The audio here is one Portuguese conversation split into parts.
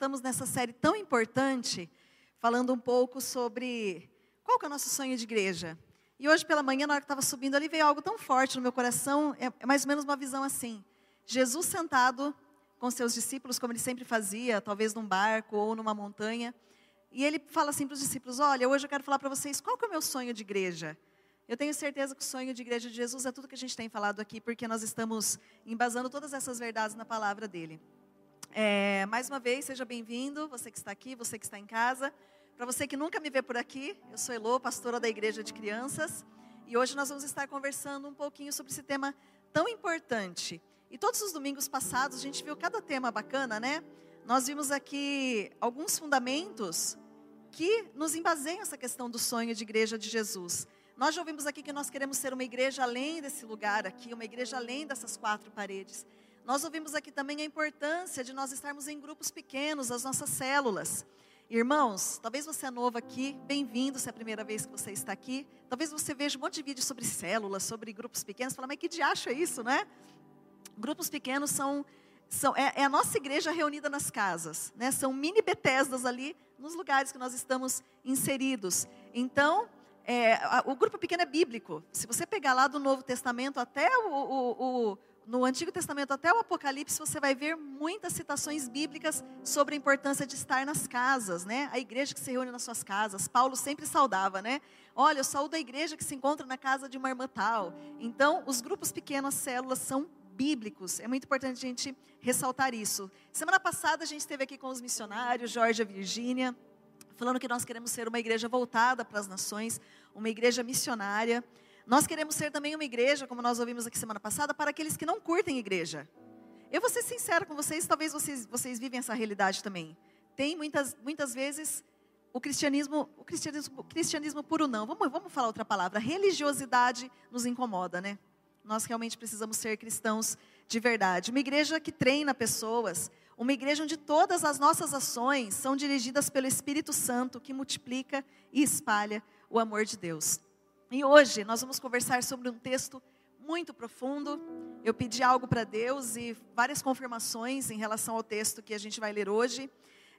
estamos nessa série tão importante, falando um pouco sobre qual que é o nosso sonho de igreja. E hoje pela manhã, na hora que estava subindo ali, veio algo tão forte no meu coração, é, é mais ou menos uma visão assim. Jesus sentado com seus discípulos, como ele sempre fazia, talvez num barco ou numa montanha, e ele fala assim para os discípulos: Olha, hoje eu quero falar para vocês qual que é o meu sonho de igreja. Eu tenho certeza que o sonho de igreja de Jesus é tudo que a gente tem falado aqui, porque nós estamos embasando todas essas verdades na palavra dele. É, mais uma vez, seja bem-vindo, você que está aqui, você que está em casa. Para você que nunca me vê por aqui, eu sou Elô, pastora da Igreja de Crianças, e hoje nós vamos estar conversando um pouquinho sobre esse tema tão importante. E todos os domingos passados a gente viu cada tema bacana, né? Nós vimos aqui alguns fundamentos que nos embaseiam essa questão do sonho de igreja de Jesus. Nós já ouvimos aqui que nós queremos ser uma igreja além desse lugar aqui, uma igreja além dessas quatro paredes. Nós ouvimos aqui também a importância de nós estarmos em grupos pequenos, as nossas células. Irmãos, talvez você é novo aqui, bem-vindo se é a primeira vez que você está aqui. Talvez você veja um monte de vídeos sobre células, sobre grupos pequenos, fala, mas que diacho é isso, né? Grupos pequenos são são, é, é, a nossa igreja reunida nas casas, né? São mini Betesdas ali nos lugares que nós estamos inseridos. Então, é, a, o grupo pequeno é bíblico. Se você pegar lá do Novo Testamento até o, o, o, no Antigo Testamento até o Apocalipse, você vai ver muitas citações bíblicas sobre a importância de estar nas casas, né? A igreja que se reúne nas suas casas. Paulo sempre saudava, né? Olha, eu saúdo a igreja que se encontra na casa de uma irmã tal. Então, os grupos pequenos, as células, são bíblicos. É muito importante a gente ressaltar isso. Semana passada a gente esteve aqui com os missionários, Jorge e Virgínia, falando que nós queremos ser uma igreja voltada para as nações, uma igreja missionária. Nós queremos ser também uma igreja, como nós ouvimos aqui semana passada, para aqueles que não curtem igreja. Eu vou ser sincero com vocês, talvez vocês, vocês vivem essa realidade também. Tem muitas, muitas vezes o cristianismo, o cristianismo, cristianismo puro não. Vamos, vamos falar outra palavra. Religiosidade nos incomoda, né? Nós realmente precisamos ser cristãos de verdade. Uma igreja que treina pessoas, uma igreja onde todas as nossas ações são dirigidas pelo Espírito Santo, que multiplica e espalha o amor de Deus. E hoje nós vamos conversar sobre um texto muito profundo. Eu pedi algo para Deus e várias confirmações em relação ao texto que a gente vai ler hoje.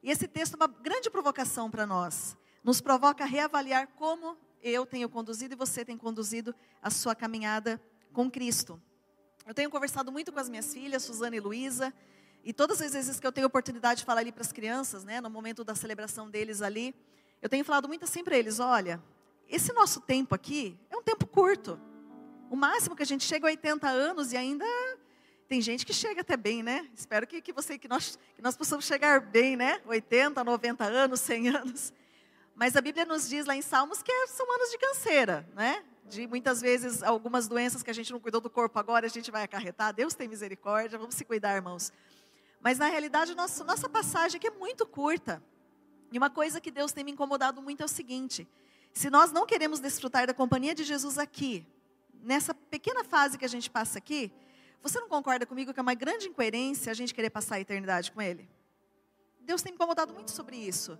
E esse texto é uma grande provocação para nós. Nos provoca a reavaliar como eu tenho conduzido e você tem conduzido a sua caminhada com Cristo. Eu tenho conversado muito com as minhas filhas, Suzana e Luísa, e todas as vezes que eu tenho oportunidade de falar ali para as crianças, né, no momento da celebração deles ali, eu tenho falado muito assim para eles: olha, esse nosso tempo aqui é um tempo curto. O máximo que a gente chega a 80 anos e ainda tem gente que chega até bem, né? Espero que, que, você, que, nós, que nós possamos chegar bem, né? 80, 90 anos, 100 anos. Mas a Bíblia nos diz lá em Salmos que são anos de canseira, né? de muitas vezes algumas doenças que a gente não cuidou do corpo agora, a gente vai acarretar. Deus tem misericórdia, vamos se cuidar, irmãos. Mas na realidade, nossa, nossa passagem aqui é muito curta. E uma coisa que Deus tem me incomodado muito é o seguinte: se nós não queremos desfrutar da companhia de Jesus aqui, nessa pequena fase que a gente passa aqui, você não concorda comigo que é uma grande incoerência a gente querer passar a eternidade com Ele? Deus tem me incomodado muito sobre isso.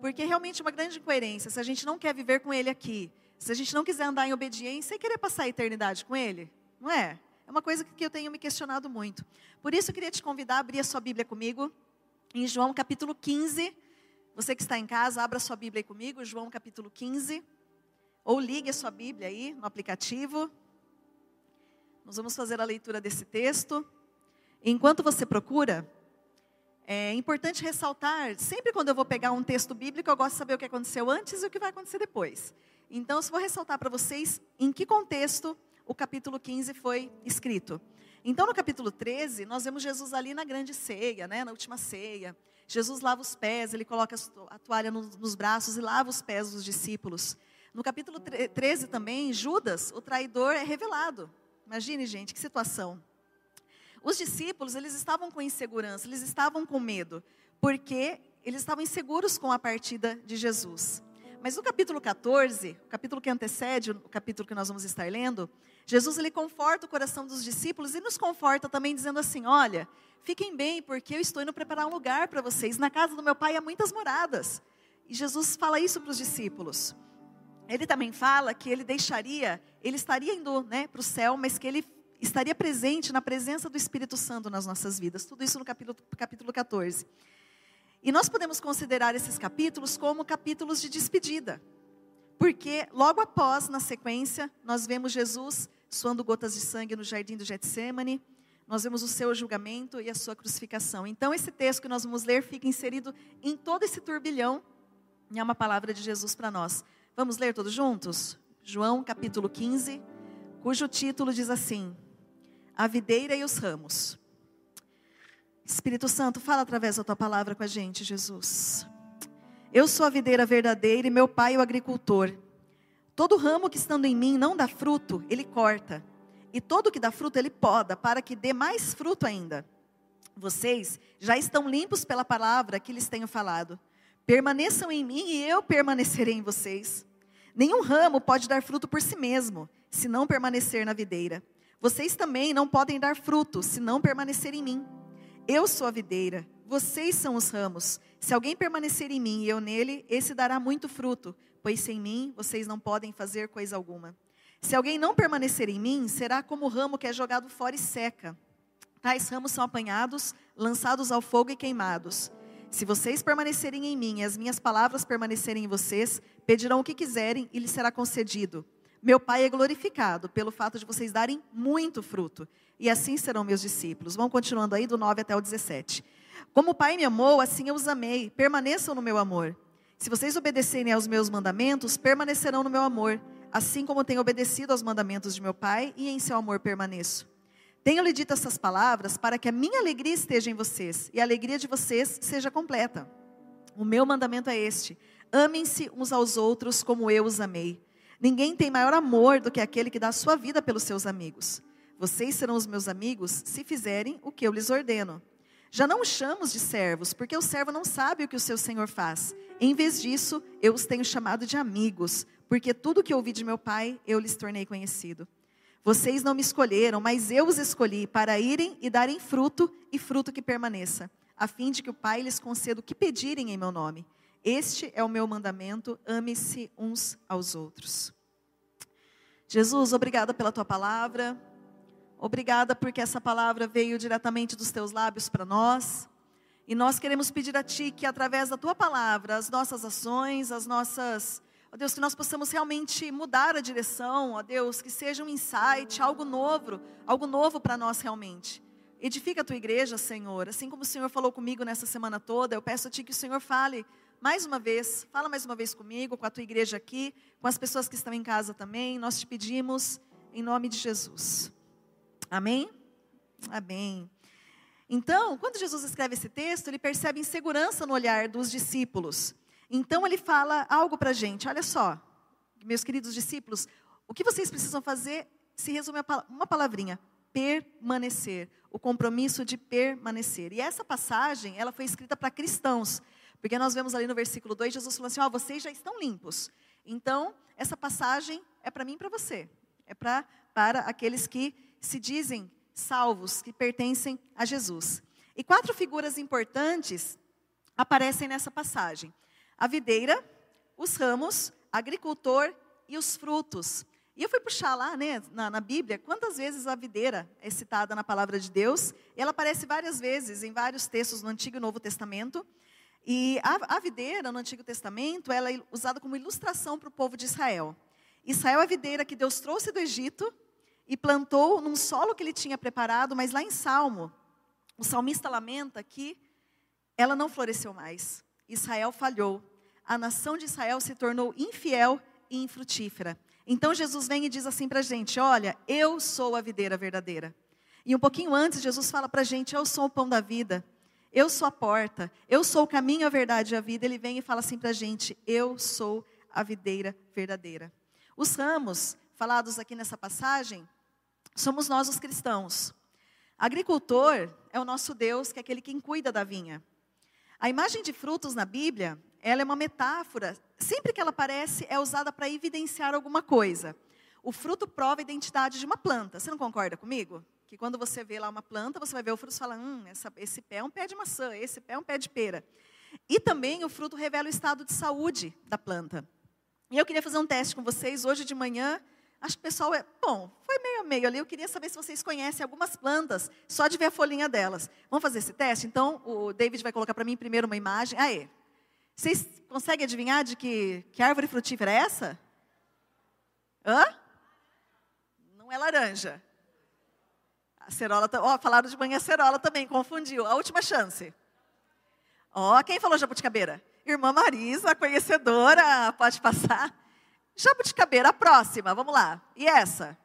Porque realmente é uma grande incoerência. Se a gente não quer viver com Ele aqui, se a gente não quiser andar em obediência e querer passar a eternidade com Ele, não é? É uma coisa que eu tenho me questionado muito. Por isso eu queria te convidar a abrir a sua Bíblia comigo, em João capítulo 15. Você que está em casa, abra sua Bíblia aí comigo, João capítulo 15. Ou ligue a sua Bíblia aí no aplicativo. Nós vamos fazer a leitura desse texto. Enquanto você procura, é importante ressaltar, sempre quando eu vou pegar um texto bíblico, eu gosto de saber o que aconteceu antes e o que vai acontecer depois. Então, eu vou ressaltar para vocês em que contexto o capítulo 15 foi escrito. Então, no capítulo 13, nós vemos Jesus ali na grande ceia, né, na última ceia. Jesus lava os pés, ele coloca a toalha nos braços e lava os pés dos discípulos. No capítulo 13 também, Judas, o traidor, é revelado. Imagine, gente, que situação. Os discípulos, eles estavam com insegurança, eles estavam com medo, porque eles estavam inseguros com a partida de Jesus. Mas no capítulo 14, o capítulo que antecede o capítulo que nós vamos estar lendo, Jesus ele conforta o coração dos discípulos e nos conforta também dizendo assim: "Olha, fiquem bem, porque eu estou indo preparar um lugar para vocês. Na casa do meu pai há muitas moradas." E Jesus fala isso para os discípulos. Ele também fala que ele deixaria, ele estaria indo, né, para o céu, mas que ele estaria presente na presença do Espírito Santo nas nossas vidas. Tudo isso no capítulo, capítulo 14. E nós podemos considerar esses capítulos como capítulos de despedida. Porque logo após, na sequência, nós vemos Jesus suando gotas de sangue no jardim do Getsemane, nós vemos o seu julgamento e a sua crucificação. Então, esse texto que nós vamos ler fica inserido em todo esse turbilhão, e é uma palavra de Jesus para nós. Vamos ler todos juntos? João capítulo 15, cujo título diz assim: A videira e os ramos. Espírito Santo, fala através da tua palavra com a gente, Jesus. Eu sou a videira verdadeira e meu pai o agricultor. Todo ramo que estando em mim não dá fruto, ele corta. E todo que dá fruto, ele poda, para que dê mais fruto ainda. Vocês já estão limpos pela palavra que lhes tenho falado. Permaneçam em mim e eu permanecerei em vocês. Nenhum ramo pode dar fruto por si mesmo, se não permanecer na videira. Vocês também não podem dar fruto, se não permanecer em mim. Eu sou a videira, vocês são os ramos. Se alguém permanecer em mim e eu nele, esse dará muito fruto, pois sem mim vocês não podem fazer coisa alguma. Se alguém não permanecer em mim, será como o ramo que é jogado fora e seca. Tais ramos são apanhados, lançados ao fogo e queimados. Se vocês permanecerem em mim e as minhas palavras permanecerem em vocês, pedirão o que quiserem e lhes será concedido. Meu Pai é glorificado pelo fato de vocês darem muito fruto, e assim serão meus discípulos. Vão continuando aí do 9 até o 17. Como o Pai me amou, assim eu os amei. Permaneçam no meu amor. Se vocês obedecerem aos meus mandamentos, permanecerão no meu amor, assim como tenho obedecido aos mandamentos de meu Pai e em seu amor permaneço. Tenho-lhe dito essas palavras para que a minha alegria esteja em vocês e a alegria de vocês seja completa. O meu mandamento é este: amem-se uns aos outros como eu os amei. Ninguém tem maior amor do que aquele que dá a sua vida pelos seus amigos. Vocês serão os meus amigos se fizerem o que eu lhes ordeno. Já não os chamo de servos, porque o servo não sabe o que o seu senhor faz. Em vez disso, eu os tenho chamado de amigos, porque tudo que ouvi de meu pai, eu lhes tornei conhecido. Vocês não me escolheram, mas eu os escolhi para irem e darem fruto, e fruto que permaneça, a fim de que o Pai lhes conceda o que pedirem em meu nome. Este é o meu mandamento: ame-se uns aos outros. Jesus, obrigada pela tua palavra. Obrigada porque essa palavra veio diretamente dos teus lábios para nós. E nós queremos pedir a Ti que, através da Tua palavra, as nossas ações, as nossas. Ó Deus, que nós possamos realmente mudar a direção, ó Deus, que seja um insight, algo novo, algo novo para nós realmente. Edifica a Tua igreja, Senhor. Assim como o Senhor falou comigo nessa semana toda, eu peço a Ti que o Senhor fale mais uma vez, fala mais uma vez comigo, com a Tua igreja aqui, com as pessoas que estão em casa também. Nós te pedimos em nome de Jesus. Amém? Amém. Então, quando Jesus escreve esse texto, ele percebe insegurança no olhar dos discípulos. Então, ele fala algo para a gente: olha só, meus queridos discípulos, o que vocês precisam fazer se resume a uma palavrinha: permanecer. O compromisso de permanecer. E essa passagem, ela foi escrita para cristãos. Porque nós vemos ali no versículo 2, Jesus falando assim: Ó, oh, vocês já estão limpos. Então, essa passagem é para mim e para você. É pra, para aqueles que se dizem salvos, que pertencem a Jesus. E quatro figuras importantes aparecem nessa passagem: a videira, os ramos, agricultor e os frutos. E eu fui puxar lá, né, na, na, Bíblia, quantas vezes a videira é citada na palavra de Deus. Ela aparece várias vezes em vários textos no Antigo e Novo Testamento. E a, a videira no Antigo Testamento, ela é usada como ilustração para o povo de Israel. Israel é a videira que Deus trouxe do Egito e plantou num solo que ele tinha preparado, mas lá em Salmo, o salmista lamenta que ela não floresceu mais. Israel falhou. A nação de Israel se tornou infiel e infrutífera. Então Jesus vem e diz assim para a gente: Olha, eu sou a videira verdadeira. E um pouquinho antes, Jesus fala para a gente: Eu sou o pão da vida. Eu sou a porta. Eu sou o caminho, a verdade e a vida. Ele vem e fala assim para a gente: Eu sou a videira verdadeira. Os ramos falados aqui nessa passagem somos nós os cristãos. Agricultor é o nosso Deus, que é aquele quem cuida da vinha. A imagem de frutos na Bíblia, ela é uma metáfora. Sempre que ela aparece, é usada para evidenciar alguma coisa. O fruto prova a identidade de uma planta. Você não concorda comigo? Que quando você vê lá uma planta, você vai ver o fruto e fala: hum, essa, esse pé é um pé de maçã, esse pé é um pé de pera. E também o fruto revela o estado de saúde da planta. E eu queria fazer um teste com vocês hoje de manhã. Acho que o pessoal é. Bom, foi meio a meio ali. Eu queria saber se vocês conhecem algumas plantas, só de ver a folhinha delas. Vamos fazer esse teste? Então, o David vai colocar para mim primeiro uma imagem. Aê. Vocês conseguem adivinhar de que, que árvore frutífera é essa? Hã? Não é laranja. A cerola, ó, oh, falaram de manhã cerola também, confundiu. A última chance. Ó, oh, quem falou jabuticabeira? Irmã Marisa, conhecedora, pode passar. Jabuticabeira, a próxima, vamos lá. E essa?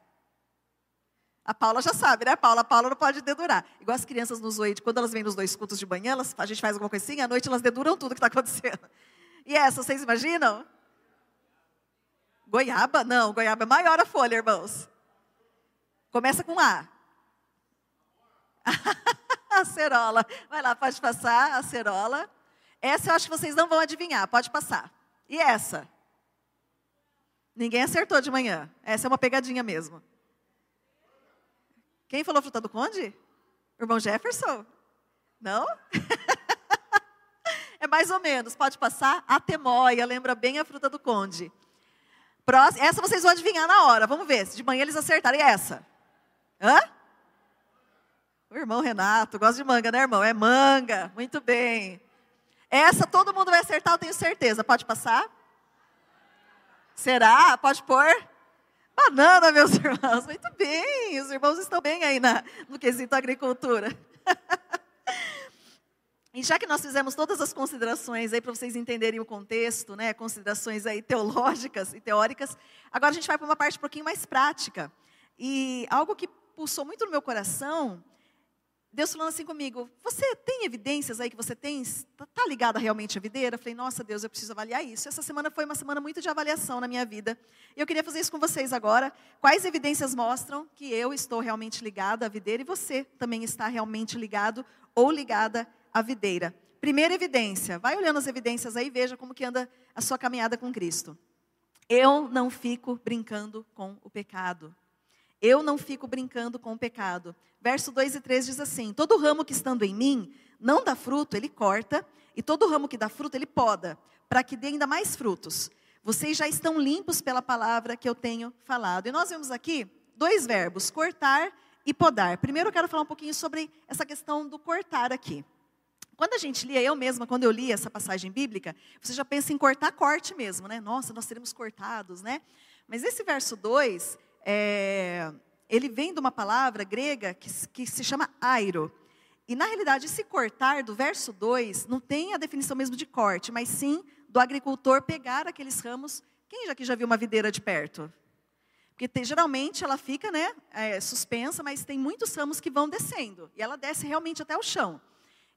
A Paula já sabe, né, Paula? A Paula não pode dedurar. Igual as crianças nos oito, quando elas vêm nos dois cultos de manhã, elas, a gente faz alguma coisinha, à noite elas deduram tudo que está acontecendo. E essa, vocês imaginam? Goiaba? Não, goiaba é maior a folha, irmãos. Começa com A. acerola. Vai lá, pode passar, acerola. Essa eu acho que vocês não vão adivinhar, pode passar. E essa? Ninguém acertou de manhã. Essa é uma pegadinha mesmo. Quem falou fruta do conde? Irmão Jefferson? Não? é mais ou menos, pode passar. A temóia, lembra bem a fruta do conde. Essa vocês vão adivinhar na hora. Vamos ver se de manhã eles acertarem essa. Hã? O irmão Renato, gosta de manga, né, irmão? É manga. Muito bem. Essa todo mundo vai acertar, eu tenho certeza. Pode passar? Será? Pode pôr? Banana, meus irmãos. Muito bem. Os irmãos estão bem aí na, no quesito agricultura. E já que nós fizemos todas as considerações aí para vocês entenderem o contexto, né, considerações aí teológicas e teóricas, agora a gente vai para uma parte um pouquinho mais prática. E algo que pulsou muito no meu coração Deus falando assim comigo, você tem evidências aí que você tem, está tá ligada realmente à videira? Eu falei, nossa Deus, eu preciso avaliar isso. Essa semana foi uma semana muito de avaliação na minha vida. E eu queria fazer isso com vocês agora. Quais evidências mostram que eu estou realmente ligada à videira e você também está realmente ligado ou ligada à videira? Primeira evidência, vai olhando as evidências aí e veja como que anda a sua caminhada com Cristo. Eu não fico brincando com o pecado. Eu não fico brincando com o pecado. Verso 2 e 3 diz assim: Todo ramo que estando em mim não dá fruto, ele corta, e todo ramo que dá fruto, ele poda, para que dê ainda mais frutos. Vocês já estão limpos pela palavra que eu tenho falado. E nós vemos aqui dois verbos, cortar e podar. Primeiro eu quero falar um pouquinho sobre essa questão do cortar aqui. Quando a gente lia, eu mesma, quando eu li essa passagem bíblica, você já pensa em cortar corte mesmo, né? Nossa, nós seremos cortados, né? Mas esse verso 2, é, ele vem de uma palavra grega que, que se chama airo. E, na realidade, esse cortar do verso 2 não tem a definição mesmo de corte, mas sim do agricultor pegar aqueles ramos. Quem já aqui já viu uma videira de perto? Porque tem, geralmente ela fica né, é, suspensa, mas tem muitos ramos que vão descendo. E ela desce realmente até o chão.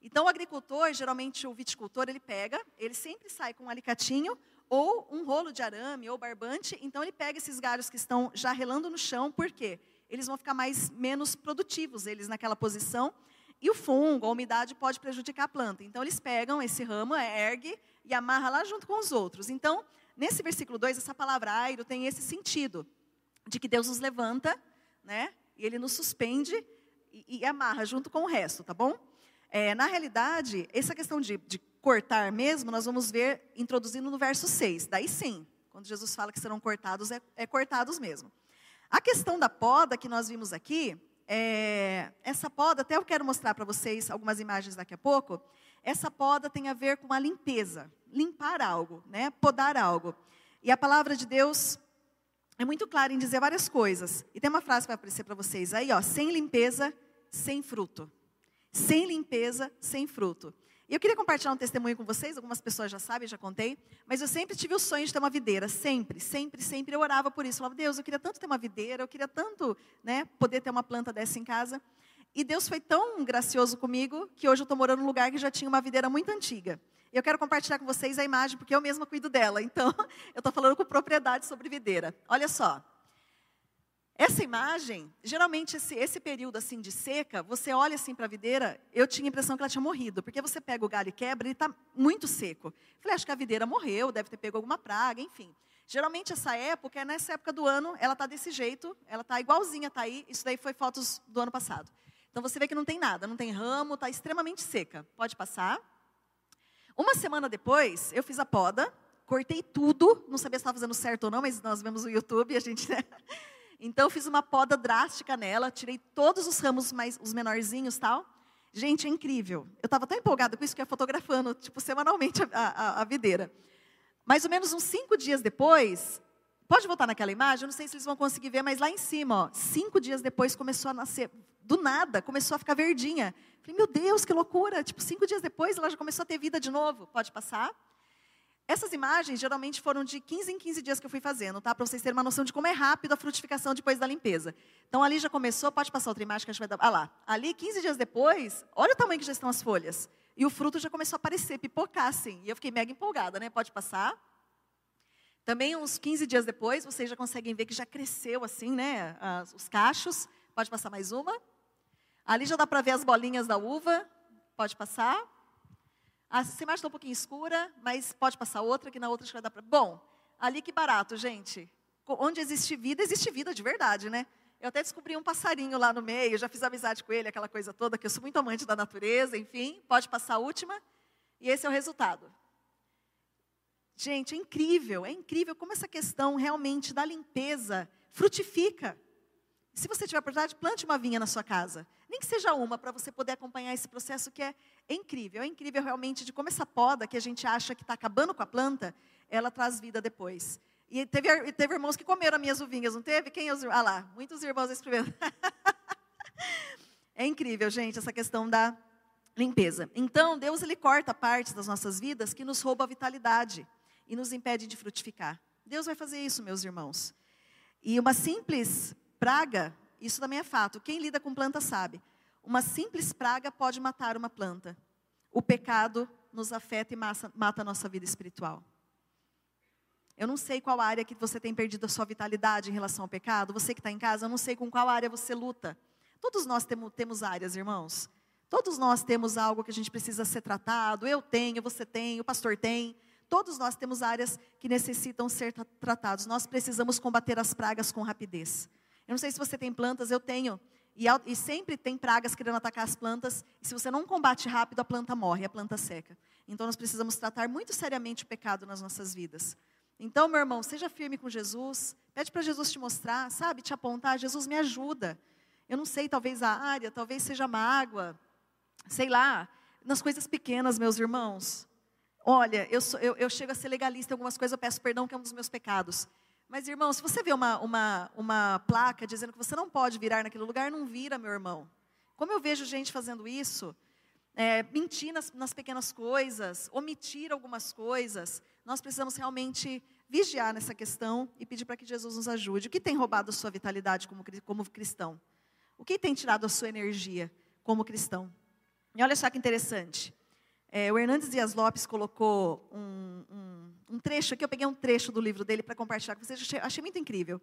Então, o agricultor, geralmente o viticultor, ele pega, ele sempre sai com um alicatinho ou um rolo de arame ou barbante. Então ele pega esses galhos que estão já relando no chão, por quê? Eles vão ficar mais menos produtivos eles naquela posição. E o fungo, a umidade pode prejudicar a planta. Então eles pegam esse ramo, ergue e amarra lá junto com os outros. Então, nesse versículo 2, essa palavra airo tem esse sentido de que Deus nos levanta, né? E ele nos suspende e, e amarra junto com o resto, tá bom? É, na realidade, essa questão de, de cortar mesmo, nós vamos ver introduzindo no verso 6. Daí sim, quando Jesus fala que serão cortados, é, é cortados mesmo. A questão da poda que nós vimos aqui, é, essa poda, até eu quero mostrar para vocês algumas imagens daqui a pouco. Essa poda tem a ver com a limpeza, limpar algo, né? podar algo. E a palavra de Deus é muito clara em dizer várias coisas. E tem uma frase que vai aparecer para vocês aí, ó, sem limpeza, sem fruto. Sem limpeza, sem fruto. Eu queria compartilhar um testemunho com vocês, algumas pessoas já sabem, já contei, mas eu sempre tive o sonho de ter uma videira, sempre, sempre, sempre. Eu orava por isso, eu falava, Deus, eu queria tanto ter uma videira, eu queria tanto né, poder ter uma planta dessa em casa. E Deus foi tão gracioso comigo que hoje eu estou morando num lugar que já tinha uma videira muito antiga. Eu quero compartilhar com vocês a imagem, porque eu mesma cuido dela. Então, eu estou falando com propriedade sobre videira. Olha só. Essa imagem, geralmente esse, esse período assim de seca, você olha assim para a videira, eu tinha a impressão que ela tinha morrido, porque você pega o galho e quebra, ele está muito seco. Falei, acho que a videira morreu, deve ter pego alguma praga, enfim. Geralmente essa época, é nessa época do ano, ela está desse jeito, ela está igualzinha, está aí. Isso daí foi fotos do ano passado. Então você vê que não tem nada, não tem ramo, está extremamente seca. Pode passar. Uma semana depois, eu fiz a poda, cortei tudo, não sabia se estava fazendo certo ou não, mas nós vemos o YouTube a gente. Né? Então, fiz uma poda drástica nela, tirei todos os ramos mais, os menorzinhos tal. Gente, é incrível. Eu estava tão empolgada com isso que ia fotografando, tipo, semanalmente a, a, a videira. Mais ou menos uns cinco dias depois, pode voltar naquela imagem? Eu não sei se eles vão conseguir ver, mas lá em cima, ó, cinco dias depois começou a nascer, do nada, começou a ficar verdinha. Falei, meu Deus, que loucura! Tipo, cinco dias depois ela já começou a ter vida de novo. Pode passar? Essas imagens geralmente foram de 15 em 15 dias que eu fui fazendo, tá? Para vocês terem uma noção de como é rápido a frutificação depois da limpeza. Então ali já começou, pode passar outra imagem que a gente vai dar. Ah lá, ali 15 dias depois, olha o tamanho que já estão as folhas. E o fruto já começou a aparecer, pipocar assim. E eu fiquei mega empolgada, né? Pode passar. Também uns 15 dias depois, vocês já conseguem ver que já cresceu assim, né? As, os cachos. Pode passar mais uma. Ali já dá para ver as bolinhas da uva. Pode passar. Essa imagem está um pouquinho escura, mas pode passar outra, que na outra acho que vai dar para. Bom, ali que barato, gente. Onde existe vida, existe vida de verdade, né? Eu até descobri um passarinho lá no meio, já fiz amizade com ele, aquela coisa toda, que eu sou muito amante da natureza, enfim. Pode passar a última. E esse é o resultado. Gente, é incrível, é incrível como essa questão realmente da limpeza frutifica. Se você tiver a oportunidade, plante uma vinha na sua casa. Nem que seja uma, para você poder acompanhar esse processo que é, é incrível. É incrível realmente de como essa poda que a gente acha que está acabando com a planta, ela traz vida depois. E teve, teve irmãos que comeram as minhas uvinhas, não teve? Quem os Ah lá, muitos irmãos escrevendo. é incrível, gente, essa questão da limpeza. Então, Deus ele corta partes das nossas vidas que nos rouba a vitalidade e nos impede de frutificar. Deus vai fazer isso, meus irmãos. E uma simples praga, isso também é fato. Quem lida com planta sabe. Uma simples praga pode matar uma planta. O pecado nos afeta e mata, a nossa vida espiritual. Eu não sei qual área que você tem perdido a sua vitalidade em relação ao pecado. Você que está em casa, eu não sei com qual área você luta. Todos nós temos, temos áreas, irmãos. Todos nós temos algo que a gente precisa ser tratado. Eu tenho, você tem, o pastor tem. Todos nós temos áreas que necessitam ser tratados. Nós precisamos combater as pragas com rapidez. Eu não sei se você tem plantas, eu tenho. E, e, sempre tem pragas querendo atacar as plantas. E se você não combate rápido, a planta morre, a planta seca. Então nós precisamos tratar muito seriamente o pecado nas nossas vidas. Então, meu irmão, seja firme com Jesus. Pede para Jesus te mostrar, sabe, te apontar. Jesus me ajuda. Eu não sei, talvez a área, talvez seja mágoa. Sei lá, nas coisas pequenas, meus irmãos. Olha, eu, sou, eu, eu chego a ser legalista em algumas coisas, eu peço perdão, que é um dos meus pecados. Mas, irmão, se você vê uma, uma, uma placa dizendo que você não pode virar naquele lugar, não vira, meu irmão. Como eu vejo gente fazendo isso, é, mentir nas, nas pequenas coisas, omitir algumas coisas, nós precisamos realmente vigiar nessa questão e pedir para que Jesus nos ajude. O que tem roubado a sua vitalidade como, como cristão? O que tem tirado a sua energia como cristão? E olha só que interessante. É, o Hernandes Dias Lopes colocou um, um, um, trecho aqui, eu peguei um trecho do livro dele para compartilhar com vocês, achei, achei muito incrível.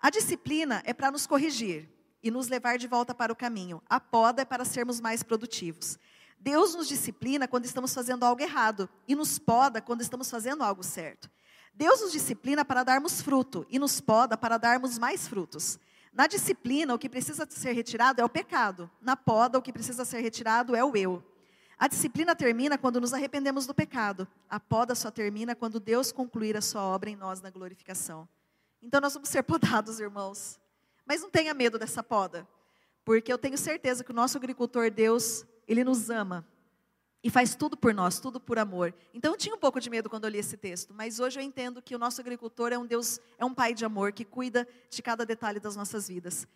A disciplina é para nos corrigir e nos levar de volta para o caminho. A poda é para sermos mais produtivos. Deus nos disciplina quando estamos fazendo algo errado e nos poda quando estamos fazendo algo certo. Deus nos disciplina para darmos fruto e nos poda para darmos mais frutos. Na disciplina, o que precisa ser retirado é o pecado. Na poda, o que precisa ser retirado é o eu. A disciplina termina quando nos arrependemos do pecado. A poda só termina quando Deus concluir a sua obra em nós na glorificação. Então nós vamos ser podados, irmãos. Mas não tenha medo dessa poda, porque eu tenho certeza que o nosso agricultor Deus, ele nos ama e faz tudo por nós, tudo por amor. Então eu tinha um pouco de medo quando eu li esse texto, mas hoje eu entendo que o nosso agricultor é um Deus, é um pai de amor que cuida de cada detalhe das nossas vidas.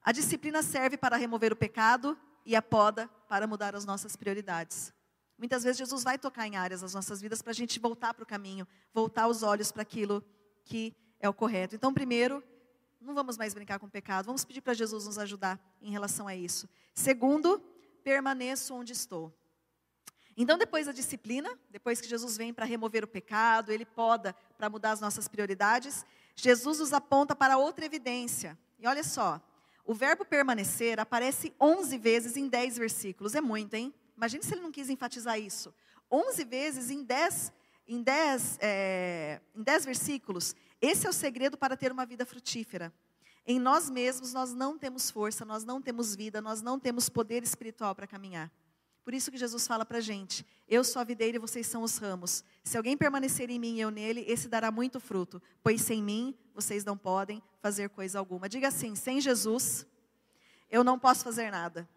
A disciplina serve para remover o pecado e a poda para mudar as nossas prioridades. Muitas vezes Jesus vai tocar em áreas das nossas vidas para a gente voltar para o caminho, voltar os olhos para aquilo que é o correto. Então, primeiro, não vamos mais brincar com o pecado, vamos pedir para Jesus nos ajudar em relação a isso. Segundo, permaneço onde estou. Então, depois da disciplina, depois que Jesus vem para remover o pecado, ele poda para mudar as nossas prioridades, Jesus nos aponta para outra evidência. E olha só, o verbo permanecer aparece 11 vezes em 10 versículos. É muito, hein? Imagine se ele não quis enfatizar isso. 11 vezes em 10, em 10, é, em 10 versículos. Esse é o segredo para ter uma vida frutífera. Em nós mesmos, nós não temos força, nós não temos vida, nós não temos poder espiritual para caminhar. Por isso que Jesus fala para a gente: Eu sou a videira e vocês são os ramos. Se alguém permanecer em mim e eu nele, esse dará muito fruto, pois sem mim vocês não podem fazer coisa alguma. Diga assim: sem Jesus, eu não posso fazer nada.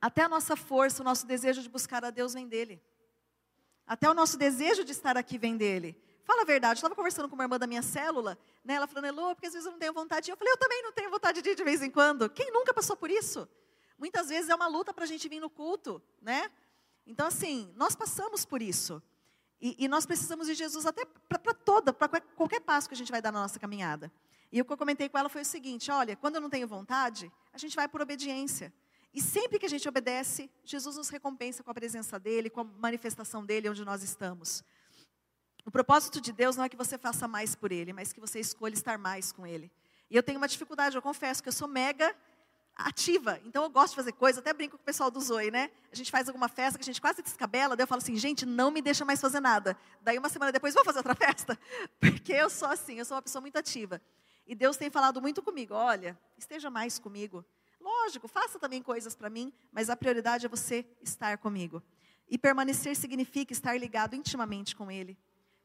Até a nossa força, o nosso desejo de buscar a Deus vem dele. Até o nosso desejo de estar aqui vem dele. Fala a verdade, eu estava conversando com uma irmã da minha célula, né? ela falando, Elô, porque às vezes eu não tenho vontade. Eu falei, eu também não tenho vontade de ir de vez em quando. Quem nunca passou por isso? Muitas vezes é uma luta para a gente vir no culto, né? Então, assim, nós passamos por isso. E, e nós precisamos de Jesus até para toda, para qualquer passo que a gente vai dar na nossa caminhada. E o que eu comentei com ela foi o seguinte: olha, quando eu não tenho vontade, a gente vai por obediência. E sempre que a gente obedece, Jesus nos recompensa com a presença dEle, com a manifestação dEle onde nós estamos. O propósito de Deus não é que você faça mais por Ele, mas que você escolha estar mais com Ele. E eu tenho uma dificuldade, eu confesso que eu sou mega ativa. Então eu gosto de fazer coisa, até brinco com o pessoal do Zoe, né? A gente faz alguma festa que a gente quase descabela, daí eu falo assim, gente, não me deixa mais fazer nada. Daí uma semana depois, vou fazer outra festa? Porque eu sou assim, eu sou uma pessoa muito ativa. E Deus tem falado muito comigo, olha, esteja mais comigo. Lógico, faça também coisas para mim, mas a prioridade é você estar comigo. E permanecer significa estar ligado intimamente com Ele.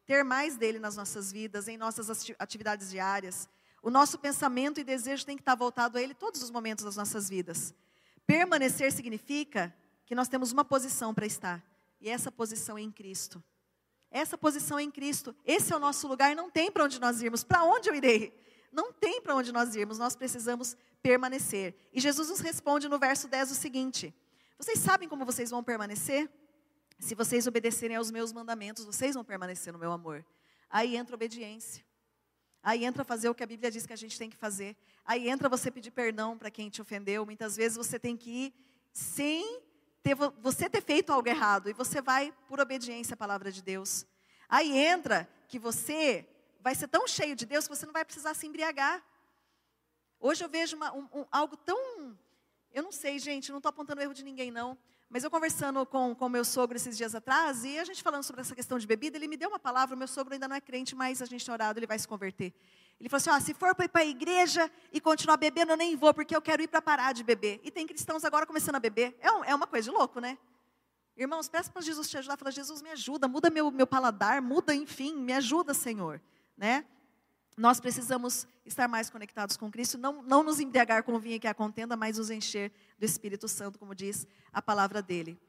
Ter mais dele nas nossas vidas, em nossas atividades diárias o nosso pensamento e desejo tem que estar voltado a Ele todos os momentos das nossas vidas. Permanecer significa que nós temos uma posição para estar, e essa posição é em Cristo. Essa posição é em Cristo. Esse é o nosso lugar, não tem para onde nós irmos. Para onde eu irei? Não tem para onde nós irmos, nós precisamos permanecer. E Jesus nos responde no verso 10 o seguinte: Vocês sabem como vocês vão permanecer? Se vocês obedecerem aos meus mandamentos, vocês vão permanecer no meu amor. Aí entra obediência. Aí entra fazer o que a Bíblia diz que a gente tem que fazer. Aí entra você pedir perdão para quem te ofendeu. Muitas vezes você tem que ir sem ter, você ter feito algo errado. E você vai por obediência à palavra de Deus. Aí entra que você vai ser tão cheio de Deus que você não vai precisar se embriagar. Hoje eu vejo uma, um, um, algo tão. Eu não sei, gente, não estou apontando erro de ninguém, não. Mas eu conversando com o meu sogro esses dias atrás, e a gente falando sobre essa questão de bebida, ele me deu uma palavra, o meu sogro ainda não é crente, mas a gente tem orado, ele vai se converter. Ele falou assim, ó, se for para ir para a igreja e continuar bebendo, eu nem vou, porque eu quero ir para parar de beber. E tem cristãos agora começando a beber. É, um, é uma coisa de louco, né? Irmãos, peça para Jesus te ajudar, fala, Jesus me ajuda, muda meu, meu paladar, muda, enfim, me ajuda, Senhor. Né? Nós precisamos estar mais conectados com Cristo, não, não nos embriagar com o vinho que é a contenda, mas nos encher do Espírito Santo, como diz a palavra dele.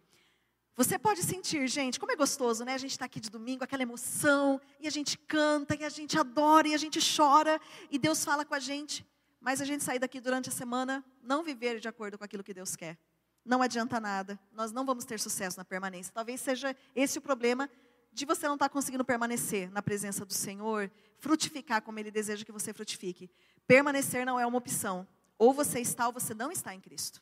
Você pode sentir, gente, como é gostoso, né? A gente está aqui de domingo, aquela emoção, e a gente canta, e a gente adora, e a gente chora, e Deus fala com a gente, mas a gente sair daqui durante a semana, não viver de acordo com aquilo que Deus quer. Não adianta nada, nós não vamos ter sucesso na permanência. Talvez seja esse o problema de você não estar tá conseguindo permanecer na presença do Senhor, frutificar como Ele deseja que você frutifique. Permanecer não é uma opção. Ou você está ou você não está em Cristo.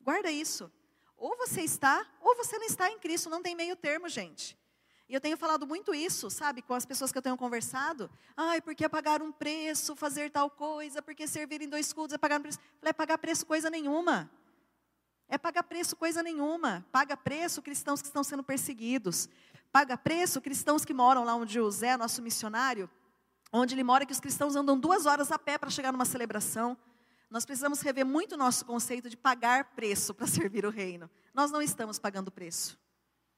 Guarda isso. Ou você está ou você não está em Cristo. Não tem meio termo, gente. E eu tenho falado muito isso, sabe, com as pessoas que eu tenho conversado. Ai, porque é pagar um preço, fazer tal coisa, porque servir em dois cultos é pagar um preço. É pagar preço coisa nenhuma. É pagar preço coisa nenhuma. Paga preço cristãos que estão sendo perseguidos paga preço, cristãos que moram lá onde o Zé, nosso missionário, onde ele mora, que os cristãos andam duas horas a pé para chegar numa celebração. Nós precisamos rever muito o nosso conceito de pagar preço para servir o reino. Nós não estamos pagando preço.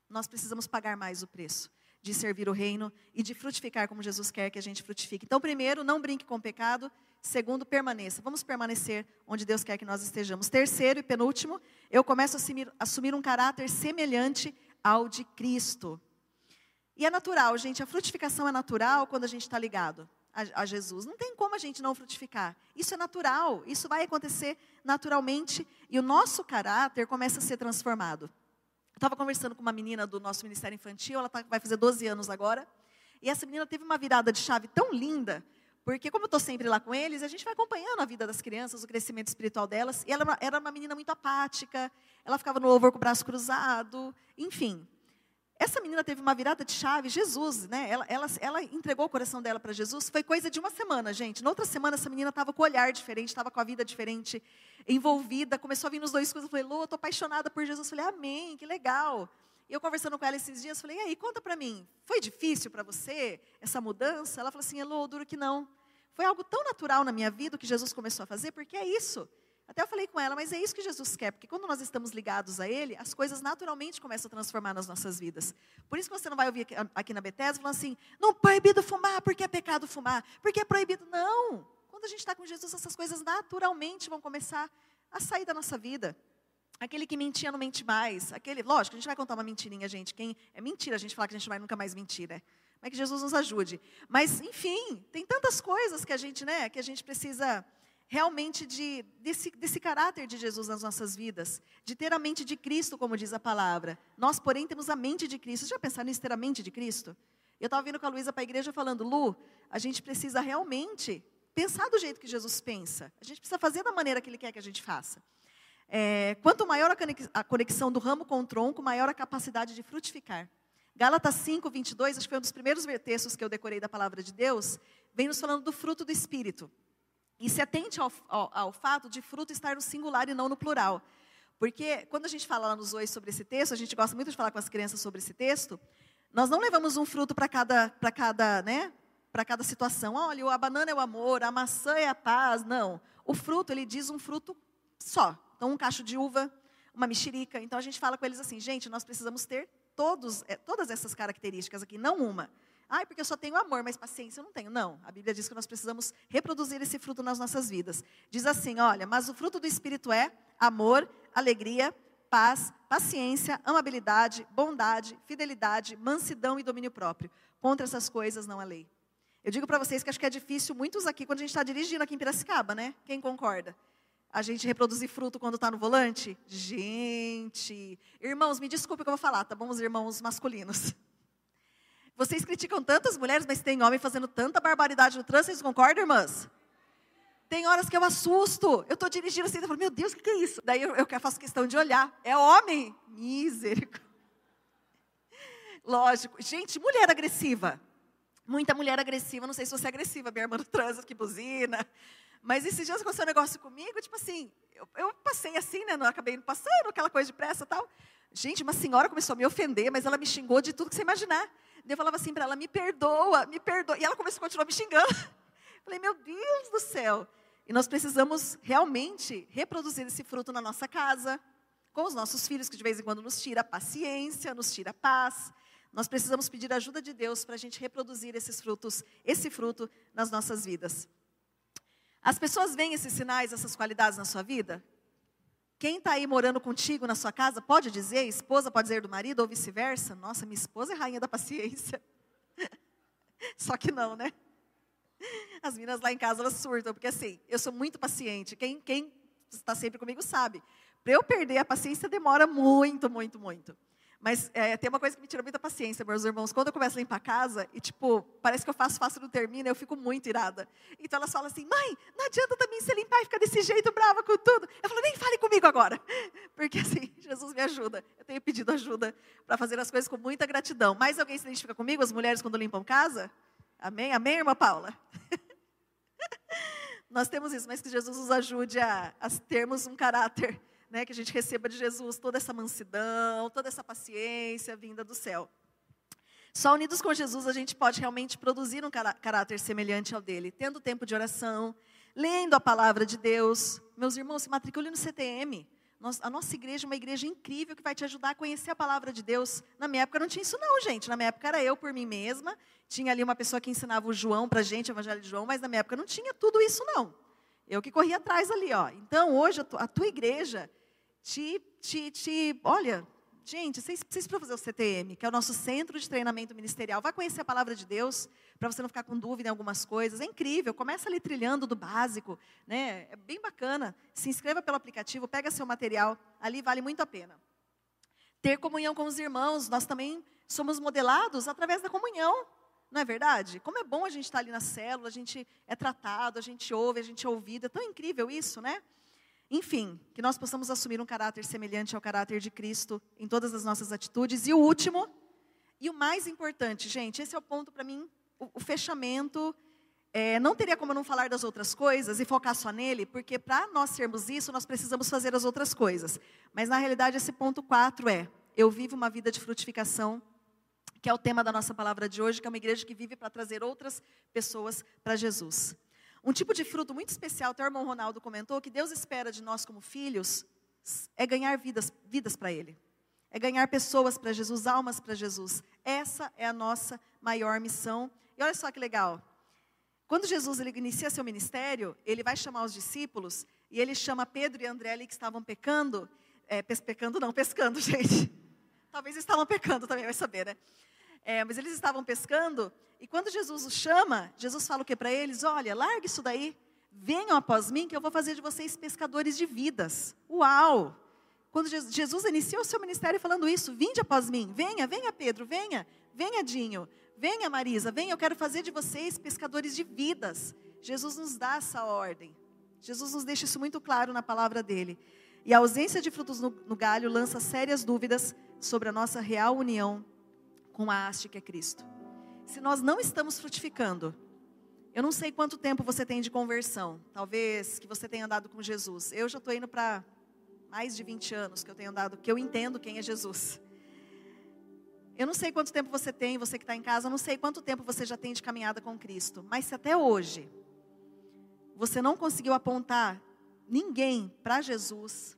Nós precisamos pagar mais o preço de servir o reino e de frutificar como Jesus quer que a gente frutifique. Então, primeiro, não brinque com o pecado. Segundo, permaneça. Vamos permanecer onde Deus quer que nós estejamos. Terceiro e penúltimo, eu começo a assumir, assumir um caráter semelhante ao de Cristo. E é natural, gente, a frutificação é natural quando a gente está ligado a, a, Jesus. Não tem como a gente não frutificar. Isso é natural, isso vai acontecer naturalmente e o nosso caráter começa a ser transformado. Estava conversando com uma menina do nosso Ministério Infantil, ela tá, vai fazer 12 anos agora, e essa menina teve uma virada de chave tão linda, porque como eu estou sempre lá com eles, a gente vai acompanhando a vida das crianças, o crescimento espiritual delas, e ela era uma menina muito apática, ela ficava no louvor com o braço cruzado, enfim. Essa menina teve uma virada de chave, Jesus, né? Ela, ela, ela entregou o coração dela para Jesus, foi coisa de uma semana, gente. Na outra semana, essa menina estava com o olhar diferente, estava com a vida diferente, envolvida, começou a vir nos dois coisas. Eu falei, Lô, estou apaixonada por Jesus. Eu falei, amém, que legal. E eu conversando com ela esses dias, falei, e aí, conta para mim, foi difícil para você essa mudança? Ela falou assim, Elô, duro que não. Foi algo tão natural na minha vida que Jesus começou a fazer, porque é isso. Até eu falei com ela, mas é isso que Jesus quer, porque quando nós estamos ligados a Ele, as coisas naturalmente começam a transformar nas nossas vidas. Por isso que você não vai ouvir aqui, na Bethesda falando assim, não proibido fumar, porque é pecado fumar, porque é proibido. Não! Quando a gente está com Jesus, essas coisas naturalmente vão começar a sair da nossa vida. Aquele que mentia não mente mais. Aquele, lógico, a gente vai contar uma mentirinha, gente. Quem é mentira a gente falar que a gente vai nunca mais mentir, né? Mas que Jesus nos ajude. Mas, enfim, tem tantas coisas que a gente, né, que a gente precisa realmente de, desse, desse caráter de Jesus nas nossas vidas, de ter a mente de Cristo, como diz a palavra. Nós, porém, temos a mente de Cristo. Você já pensaram nisso, ter a mente de Cristo? Eu estava vindo com a Luísa para a igreja falando, Lu, a gente precisa realmente pensar do jeito que Jesus pensa. A gente precisa fazer da maneira que Ele quer que a gente faça. É, quanto maior a conexão do ramo com o tronco, maior a capacidade de frutificar. Gálatas 5, 22, acho que foi um dos primeiros textos que eu decorei da palavra de Deus, vem nos falando do fruto do Espírito. E se atente ao, ao, ao fato de fruto estar no singular e não no plural. Porque quando a gente fala lá nos Oi sobre esse texto, a gente gosta muito de falar com as crianças sobre esse texto, nós não levamos um fruto para cada, cada, né, para cada situação. Olha, a banana é o amor, a maçã é a paz. Não. O fruto, ele diz um fruto só. Então, um cacho de uva, uma mexerica. Então, a gente fala com eles assim, gente, nós precisamos ter todos, é, todas essas características aqui, não uma. Ah, porque eu só tenho amor, mas paciência eu não tenho. Não, a Bíblia diz que nós precisamos reproduzir esse fruto nas nossas vidas. Diz assim, olha, mas o fruto do Espírito é amor, alegria, paz, paciência, amabilidade, bondade, fidelidade, mansidão e domínio próprio. Contra essas coisas não há lei. Eu digo para vocês que acho que é difícil, muitos aqui, quando a gente está dirigindo aqui em Piracicaba, né? Quem concorda? A gente reproduzir fruto quando está no volante? Gente, irmãos, me desculpe o que eu vou falar, tá bom? Os irmãos masculinos. Vocês criticam tantas mulheres, mas tem homem fazendo tanta barbaridade no trânsito, vocês concordam, irmãs? Tem horas que eu assusto. Eu estou dirigindo assim, eu falo, meu Deus, o que, que, é isso? Daí eu, eu faço questão de olhar. É homem? Misericórdia. Lógico. Gente, mulher agressiva. Muita mulher agressiva, não sei se você é agressiva, minha irmã no trânsito que buzina. Mas esses dias aconteceu um negócio comigo, tipo assim, eu, eu passei assim, né? Não acabei passando, aquela coisa de pressa e tal. Gente, uma senhora começou a me ofender, mas ela me xingou de tudo que você imaginar. Eu falava assim para ela, me perdoa, me perdoa. E ela começou a continuar me xingando. Falei, meu Deus do céu. E nós precisamos realmente reproduzir esse fruto na nossa casa, com os nossos filhos, que de vez em quando nos tira paciência, nos tira paz. Nós precisamos pedir a ajuda de Deus para a gente reproduzir esses frutos, esse fruto nas nossas vidas. As pessoas veem esses sinais, essas qualidades na sua vida? Quem está aí morando contigo na sua casa pode dizer, esposa pode dizer do marido ou vice-versa? Nossa, minha esposa é rainha da paciência. Só que não, né? As meninas lá em casa elas surtam, porque assim, eu sou muito paciente. Quem, quem está sempre comigo sabe. Para eu perder a paciência demora muito, muito, muito. Mas é, tem uma coisa que me tira muita paciência, meus irmãos. Quando eu começo a limpar a casa, e tipo, parece que eu faço fácil não termina, eu fico muito irada. Então elas falam assim, mãe, não adianta também você limpar e ficar desse jeito brava com tudo. Eu falo, nem fale comigo agora. Porque assim, Jesus me ajuda. Eu tenho pedido ajuda para fazer as coisas com muita gratidão. Mais alguém se identifica comigo, as mulheres quando limpam casa? Amém? Amém, irmã Paula? Nós temos isso, mas que Jesus nos ajude a, a termos um caráter né, que a gente receba de Jesus toda essa mansidão, toda essa paciência vinda do céu. Só unidos com Jesus a gente pode realmente produzir um caráter semelhante ao dele, tendo tempo de oração, lendo a palavra de Deus. Meus irmãos, se matricule no CTM. a nossa igreja é uma igreja incrível que vai te ajudar a conhecer a palavra de Deus. Na minha época não tinha isso não, gente. Na minha época era eu por mim mesma. Tinha ali uma pessoa que ensinava o João para gente, o Evangelho de João, mas na minha época não tinha tudo isso não. Eu que corria atrás ali, ó. Então, hoje, a tua igreja te, te, te olha, gente, vocês precisam fazer o CTM, que é o nosso centro de treinamento ministerial. Vai conhecer a palavra de Deus, para você não ficar com dúvida em algumas coisas. É incrível, começa ali trilhando do básico, né? É bem bacana. Se inscreva pelo aplicativo, pega seu material, ali vale muito a pena. Ter comunhão com os irmãos, nós também somos modelados através da comunhão. Não é verdade? Como é bom a gente estar ali na célula, a gente é tratado, a gente ouve, a gente é ouvido. É tão incrível isso, né? Enfim, que nós possamos assumir um caráter semelhante ao caráter de Cristo em todas as nossas atitudes. E o último, e o mais importante, gente, esse é o ponto para mim, o, o fechamento. É, não teria como não falar das outras coisas e focar só nele, porque para nós sermos isso, nós precisamos fazer as outras coisas. Mas na realidade, esse ponto 4 é: eu vivo uma vida de frutificação, que é o tema da nossa palavra de hoje, que é uma igreja que vive para trazer outras pessoas para Jesus. Um tipo de fruto muito especial, o irmão Ronaldo comentou, que Deus espera de nós como filhos, é ganhar vidas, vidas para Ele. É ganhar pessoas para Jesus, almas para Jesus. Essa é a nossa maior missão. E olha só que legal. Quando Jesus ele inicia seu ministério, ele vai chamar os discípulos e ele chama Pedro e André ali que estavam pecando, é, pecando não, pescando, gente. Talvez estavam pecando também, vai saber, né? É, mas eles estavam pescando e quando Jesus os chama, Jesus fala o que para eles? Olha, largue isso daí, venham após mim que eu vou fazer de vocês pescadores de vidas. Uau! Quando Jesus iniciou o seu ministério falando isso, vinde após mim, venha, venha Pedro, venha, venha Dinho, venha Marisa, venha, eu quero fazer de vocês pescadores de vidas. Jesus nos dá essa ordem. Jesus nos deixa isso muito claro na palavra dele. E a ausência de frutos no, no galho lança sérias dúvidas sobre a nossa real união com a haste que é Cristo. Se nós não estamos frutificando, eu não sei quanto tempo você tem de conversão, talvez que você tenha andado com Jesus. Eu já estou indo para mais de 20 anos que eu tenho andado, que eu entendo quem é Jesus. Eu não sei quanto tempo você tem, você que está em casa, eu não sei quanto tempo você já tem de caminhada com Cristo. Mas se até hoje você não conseguiu apontar ninguém para Jesus,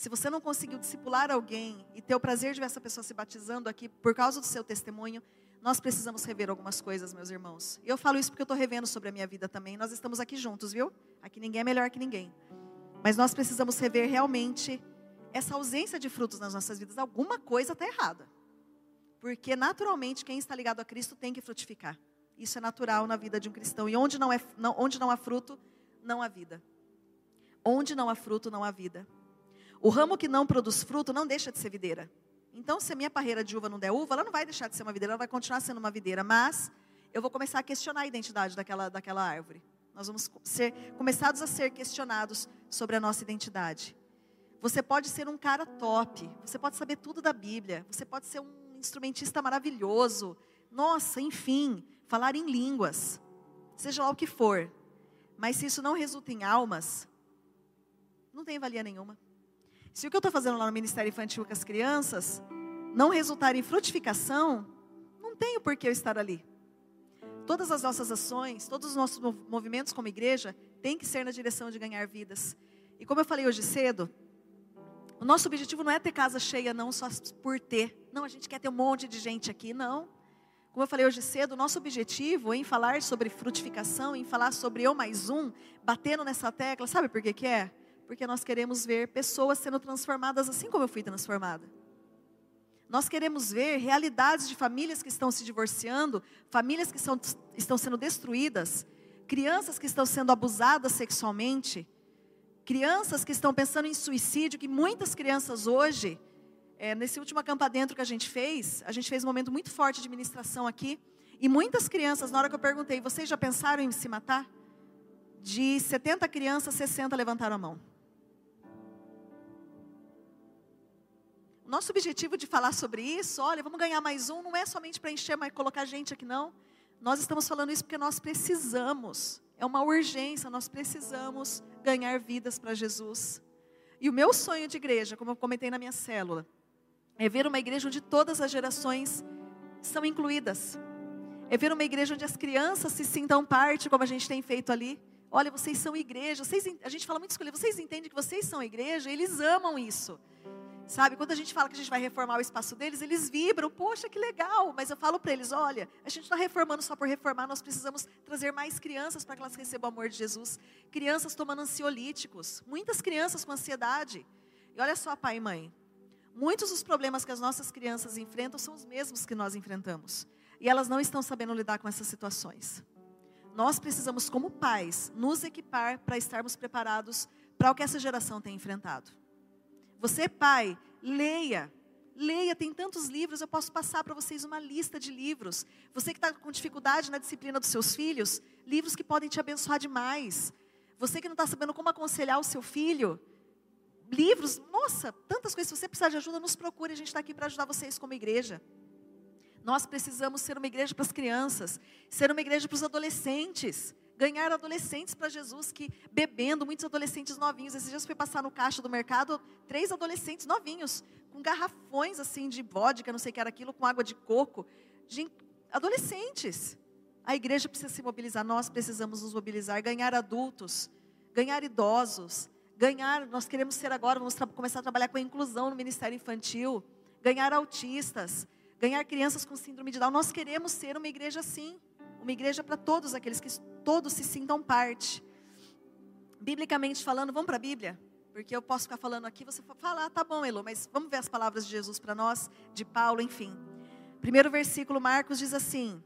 se você não conseguiu discipular alguém e ter o prazer de ver essa pessoa se batizando aqui por causa do seu testemunho, nós precisamos rever algumas coisas, meus irmãos. E eu falo isso porque eu estou revendo sobre a minha vida também. Nós estamos aqui juntos, viu? Aqui ninguém é melhor que ninguém. Mas nós precisamos rever realmente essa ausência de frutos nas nossas vidas. Alguma coisa está errada. Porque naturalmente quem está ligado a Cristo tem que frutificar. Isso é natural na vida de um cristão. E onde não, é, não, onde não há fruto, não há vida. Onde não há fruto, não há vida. O ramo que não produz fruto não deixa de ser videira. Então, se a minha parreira de uva não der uva, ela não vai deixar de ser uma videira, ela vai continuar sendo uma videira. Mas eu vou começar a questionar a identidade daquela, daquela árvore. Nós vamos ser começados a ser questionados sobre a nossa identidade. Você pode ser um cara top, você pode saber tudo da Bíblia, você pode ser um instrumentista maravilhoso, nossa, enfim, falar em línguas, seja lá o que for. Mas se isso não resulta em almas, não tem valia nenhuma. Se o que eu estou fazendo lá no Ministério Infantil com as crianças não resultar em frutificação, não tenho por que eu estar ali. Todas as nossas ações, todos os nossos movimentos como igreja, têm que ser na direção de ganhar vidas. E como eu falei hoje cedo, o nosso objetivo não é ter casa cheia, não só por ter. Não, a gente quer ter um monte de gente aqui, não. Como eu falei hoje cedo, o nosso objetivo em falar sobre frutificação, em falar sobre eu mais um, batendo nessa tecla, sabe por que, que é? Porque nós queremos ver pessoas sendo transformadas assim como eu fui transformada. Nós queremos ver realidades de famílias que estão se divorciando, famílias que são, estão sendo destruídas, crianças que estão sendo abusadas sexualmente, crianças que estão pensando em suicídio, que muitas crianças hoje, é, nesse último acampadento que a gente fez, a gente fez um momento muito forte de ministração aqui, e muitas crianças, na hora que eu perguntei, vocês já pensaram em se matar? De 70 crianças, 60 levantaram a mão. Nosso objetivo de falar sobre isso, olha, vamos ganhar mais um, não é somente para encher, mas colocar gente aqui, não. Nós estamos falando isso porque nós precisamos, é uma urgência, nós precisamos ganhar vidas para Jesus. E o meu sonho de igreja, como eu comentei na minha célula, é ver uma igreja onde todas as gerações são incluídas. É ver uma igreja onde as crianças se sintam parte, como a gente tem feito ali. Olha, vocês são igreja. Vocês, a gente fala muito eles. Vocês entendem que vocês são igreja? Eles amam isso. Sabe, quando a gente fala que a gente vai reformar o espaço deles, eles vibram, poxa, que legal. Mas eu falo para eles: olha, a gente não está reformando só por reformar, nós precisamos trazer mais crianças para que elas recebam o amor de Jesus. Crianças tomando ansiolíticos, muitas crianças com ansiedade. E olha só, pai e mãe, muitos dos problemas que as nossas crianças enfrentam são os mesmos que nós enfrentamos. E elas não estão sabendo lidar com essas situações. Nós precisamos, como pais, nos equipar para estarmos preparados para o que essa geração tem enfrentado. Você, pai, leia. Leia, tem tantos livros, eu posso passar para vocês uma lista de livros. Você que está com dificuldade na disciplina dos seus filhos, livros que podem te abençoar demais. Você que não está sabendo como aconselhar o seu filho, livros, nossa, tantas coisas. Se você precisar de ajuda, nos procure, a gente está aqui para ajudar vocês como igreja. Nós precisamos ser uma igreja para as crianças, ser uma igreja para os adolescentes ganhar adolescentes para Jesus que bebendo, muitos adolescentes novinhos. Esses dias fui passar no caixa do mercado, três adolescentes novinhos, com garrafões assim de vodka, não sei o que era aquilo, com água de coco. De adolescentes. A igreja precisa se mobilizar, nós precisamos nos mobilizar, ganhar adultos, ganhar idosos, ganhar, nós queremos ser agora, vamos começar a trabalhar com a inclusão no ministério infantil, ganhar autistas, ganhar crianças com síndrome de Down. Nós queremos ser uma igreja assim, uma igreja para todos aqueles que todos se sintam parte. Biblicamente falando, vamos para a Bíblia? Porque eu posso ficar falando aqui, você fala, ah, tá bom, Elo, mas vamos ver as palavras de Jesus para nós, de Paulo, enfim. Primeiro versículo, Marcos diz assim: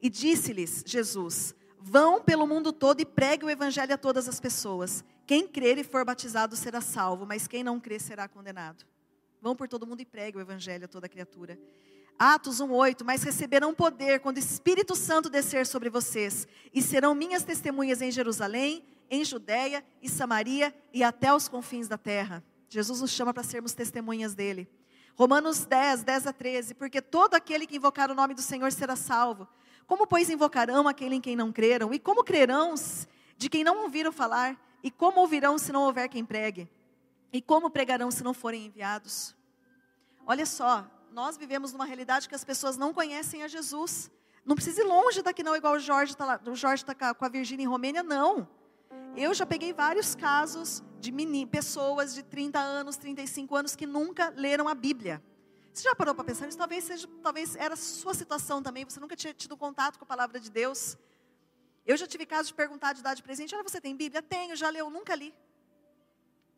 E disse-lhes Jesus: Vão pelo mundo todo e pregue o evangelho a todas as pessoas. Quem crer e for batizado será salvo, mas quem não crer será condenado. Vão por todo mundo e pregue o evangelho a toda criatura. Atos 1:8, mas receberão poder quando o Espírito Santo descer sobre vocês, e serão minhas testemunhas em Jerusalém, em Judéia e Samaria e até os confins da terra. Jesus nos chama para sermos testemunhas dele. Romanos 10, 10 a 13, porque todo aquele que invocar o nome do Senhor será salvo. Como, pois, invocarão aquele em quem não creram? E como crerão de quem não ouviram falar? E como ouvirão se não houver quem pregue? E como pregarão se não forem enviados? Olha só, nós vivemos numa realidade que as pessoas não conhecem a Jesus. Não precisa ir longe daqui não, igual o Jorge está o Jorge está com a Virgínia em Romênia, não. Eu já peguei vários casos de pessoas de 30 anos, 35 anos que nunca leram a Bíblia. Você já parou para pensar isso? Talvez seja, talvez era a sua situação também, você nunca tinha tido contato com a palavra de Deus. Eu já tive caso de perguntar de idade presente, olha, você tem Bíblia? Tenho, já leu, nunca li.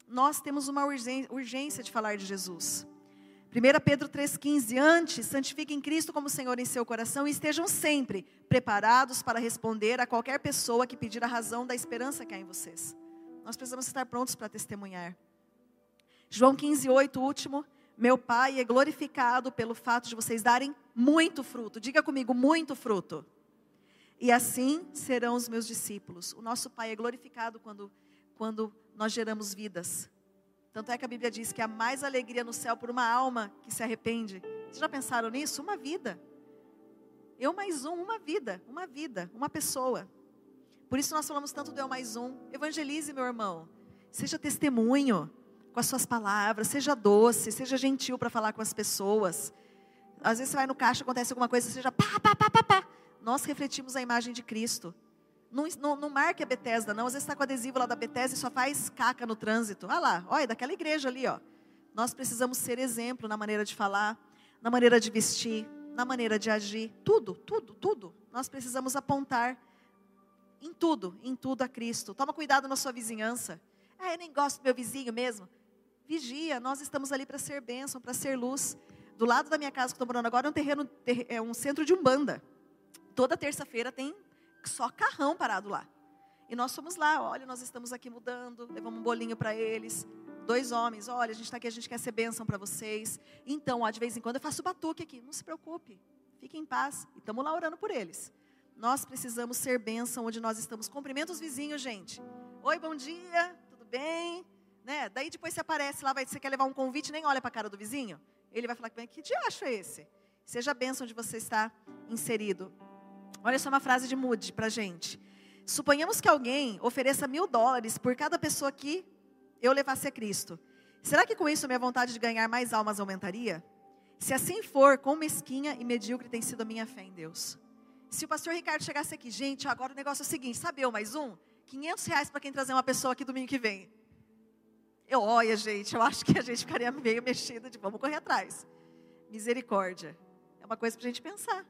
Nós temos uma urgência de falar de Jesus. 1 Pedro 3,15, antes, santifiquem Cristo como Senhor em seu coração e estejam sempre preparados para responder a qualquer pessoa que pedir a razão da esperança que há em vocês. Nós precisamos estar prontos para testemunhar. João 15,8, último. Meu Pai é glorificado pelo fato de vocês darem muito fruto. Diga comigo, muito fruto. E assim serão os meus discípulos. O nosso Pai é glorificado quando, quando nós geramos vidas. Tanto é que a Bíblia diz que há mais alegria no céu por uma alma que se arrepende. Vocês já pensaram nisso? Uma vida. Eu mais um, uma vida, uma vida, uma pessoa. Por isso nós falamos tanto do eu mais um. Evangelize, meu irmão. Seja testemunho com as suas palavras, seja doce, seja gentil para falar com as pessoas. Às vezes você vai no caixa, acontece alguma coisa, seja pá, pá, pá, pá, pá. Nós refletimos a imagem de Cristo. Não, não, não marque a Bethesda, não. Às vezes está com adesivo lá da Bethesda e só faz caca no trânsito. Olha lá, olha, daquela igreja ali, ó. Nós precisamos ser exemplo na maneira de falar, na maneira de vestir, na maneira de agir. Tudo, tudo, tudo. Nós precisamos apontar em tudo, em tudo a Cristo. Toma cuidado na sua vizinhança. Ah, eu nem gosto do meu vizinho mesmo. Vigia, nós estamos ali para ser bênção, para ser luz. Do lado da minha casa que estou morando agora é um terreno, é um centro de umbanda. Toda terça-feira tem só carrão parado lá. E nós fomos lá, olha, nós estamos aqui mudando, levamos um bolinho para eles. Dois homens, olha, a gente está aqui, a gente quer ser bênção para vocês. Então, ó, de vez em quando eu faço batuque aqui, não se preocupe, fique em paz. E estamos lá orando por eles. Nós precisamos ser bênção onde nós estamos. Cumprimenta os vizinhos, gente. Oi, bom dia, tudo bem? Né? Daí depois você aparece lá, vai, você quer levar um convite, nem olha para a cara do vizinho. Ele vai falar, que diacho é esse? Seja bênção onde você está inserido. Olha só uma frase de Moody para gente. Suponhamos que alguém ofereça mil dólares por cada pessoa que eu levasse a Cristo. Será que com isso minha vontade de ganhar mais almas aumentaria? Se assim for, quão mesquinha e medíocre tem sido a minha fé em Deus. Se o pastor Ricardo chegasse aqui, gente, agora o negócio é o seguinte, sabe eu mais um? 500 reais para quem trazer uma pessoa aqui domingo que vem. Eu, olha, gente, eu acho que a gente ficaria meio mexida de vamos correr atrás. Misericórdia. É uma coisa para a gente pensar.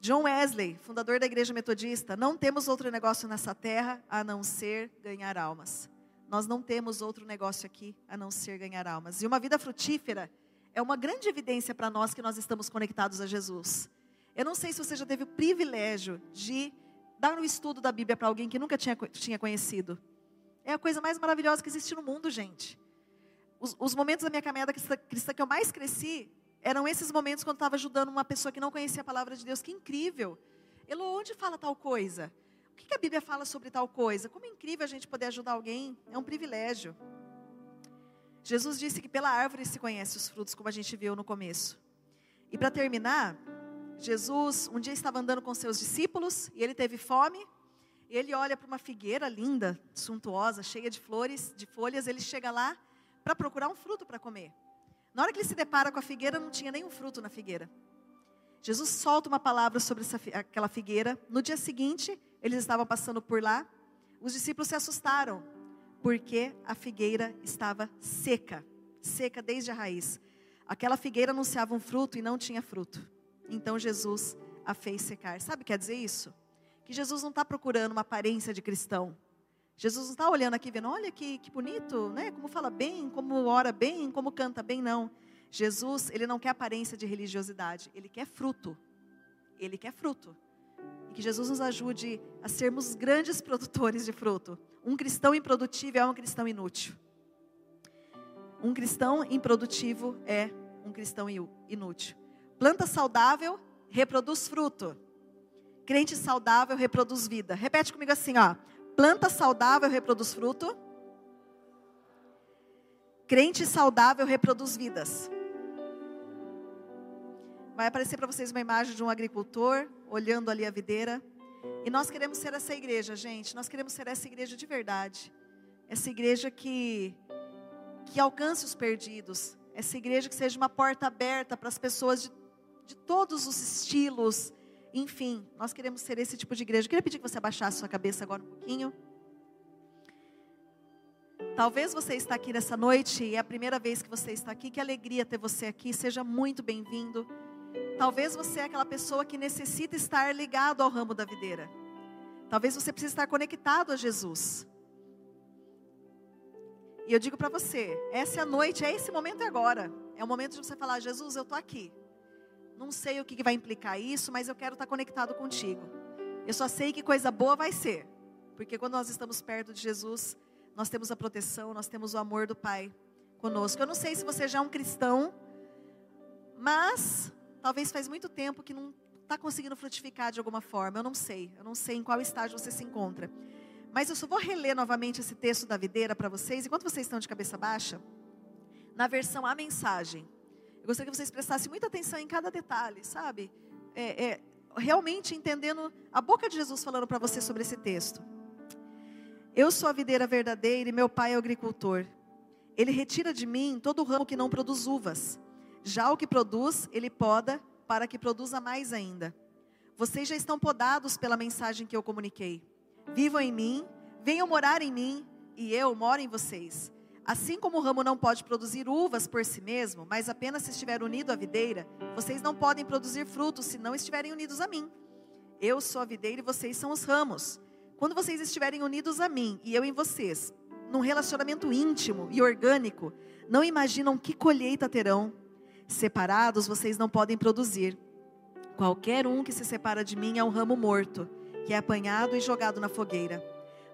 John Wesley, fundador da Igreja Metodista, não temos outro negócio nessa terra a não ser ganhar almas. Nós não temos outro negócio aqui a não ser ganhar almas. E uma vida frutífera é uma grande evidência para nós que nós estamos conectados a Jesus. Eu não sei se você já teve o privilégio de dar um estudo da Bíblia para alguém que nunca tinha, tinha conhecido. É a coisa mais maravilhosa que existe no mundo, gente. Os, os momentos da minha caminhada cristã, cristã que eu mais cresci eram esses momentos quando estava ajudando uma pessoa que não conhecia a palavra de Deus. Que incrível! Elo, onde fala tal coisa? O que a Bíblia fala sobre tal coisa? Como é incrível a gente poder ajudar alguém. É um privilégio. Jesus disse que pela árvore se conhece os frutos, como a gente viu no começo. E para terminar, Jesus um dia estava andando com seus discípulos e ele teve fome. E ele olha para uma figueira linda, suntuosa, cheia de flores, de folhas. Ele chega lá para procurar um fruto para comer. Na hora que ele se depara com a figueira, não tinha nenhum fruto na figueira. Jesus solta uma palavra sobre essa, aquela figueira. No dia seguinte, eles estavam passando por lá. Os discípulos se assustaram, porque a figueira estava seca seca desde a raiz. Aquela figueira anunciava um fruto e não tinha fruto. Então Jesus a fez secar. Sabe o que quer dizer isso? Que Jesus não está procurando uma aparência de cristão. Jesus não está olhando aqui vendo, olha que, que bonito, né? Como fala bem, como ora bem, como canta bem, não. Jesus, ele não quer aparência de religiosidade, ele quer fruto. Ele quer fruto. E que Jesus nos ajude a sermos grandes produtores de fruto. Um cristão improdutivo é um cristão inútil. Um cristão improdutivo é um cristão inútil. Planta saudável reproduz fruto. Crente saudável reproduz vida. Repete comigo assim, ó. Planta saudável reproduz fruto. Crente saudável reproduz vidas. Vai aparecer para vocês uma imagem de um agricultor olhando ali a videira. E nós queremos ser essa igreja, gente. Nós queremos ser essa igreja de verdade. Essa igreja que que alcance os perdidos. Essa igreja que seja uma porta aberta para as pessoas de, de todos os estilos. Enfim, nós queremos ser esse tipo de igreja. Eu queria pedir que você abaixasse sua cabeça agora um pouquinho. Talvez você está aqui nessa noite e é a primeira vez que você está aqui. Que alegria ter você aqui. Seja muito bem-vindo. Talvez você é aquela pessoa que necessita estar ligado ao ramo da videira. Talvez você precise estar conectado a Jesus. E eu digo para você, essa é a noite, é esse momento agora. É o momento de você falar, Jesus, eu estou aqui. Não sei o que vai implicar isso, mas eu quero estar conectado contigo. Eu só sei que coisa boa vai ser. Porque quando nós estamos perto de Jesus, nós temos a proteção, nós temos o amor do Pai conosco. Eu não sei se você já é um cristão, mas talvez faz muito tempo que não está conseguindo frutificar de alguma forma. Eu não sei. Eu não sei em qual estágio você se encontra. Mas eu só vou reler novamente esse texto da videira para vocês, enquanto vocês estão de cabeça baixa, na versão A Mensagem. Eu gostaria que vocês prestassem muita atenção em cada detalhe, sabe? É, é, realmente entendendo a boca de Jesus falando para você sobre esse texto. Eu sou a videira verdadeira e meu pai é o agricultor. Ele retira de mim todo o ramo que não produz uvas. Já o que produz, ele poda para que produza mais ainda. Vocês já estão podados pela mensagem que eu comuniquei. Vivam em mim, venham morar em mim e eu moro em vocês. Assim como o ramo não pode produzir uvas por si mesmo, mas apenas se estiver unido à videira, vocês não podem produzir frutos se não estiverem unidos a mim. Eu sou a videira e vocês são os ramos. Quando vocês estiverem unidos a mim e eu em vocês, num relacionamento íntimo e orgânico, não imaginam que colheita terão. Separados, vocês não podem produzir. Qualquer um que se separa de mim é um ramo morto que é apanhado e jogado na fogueira.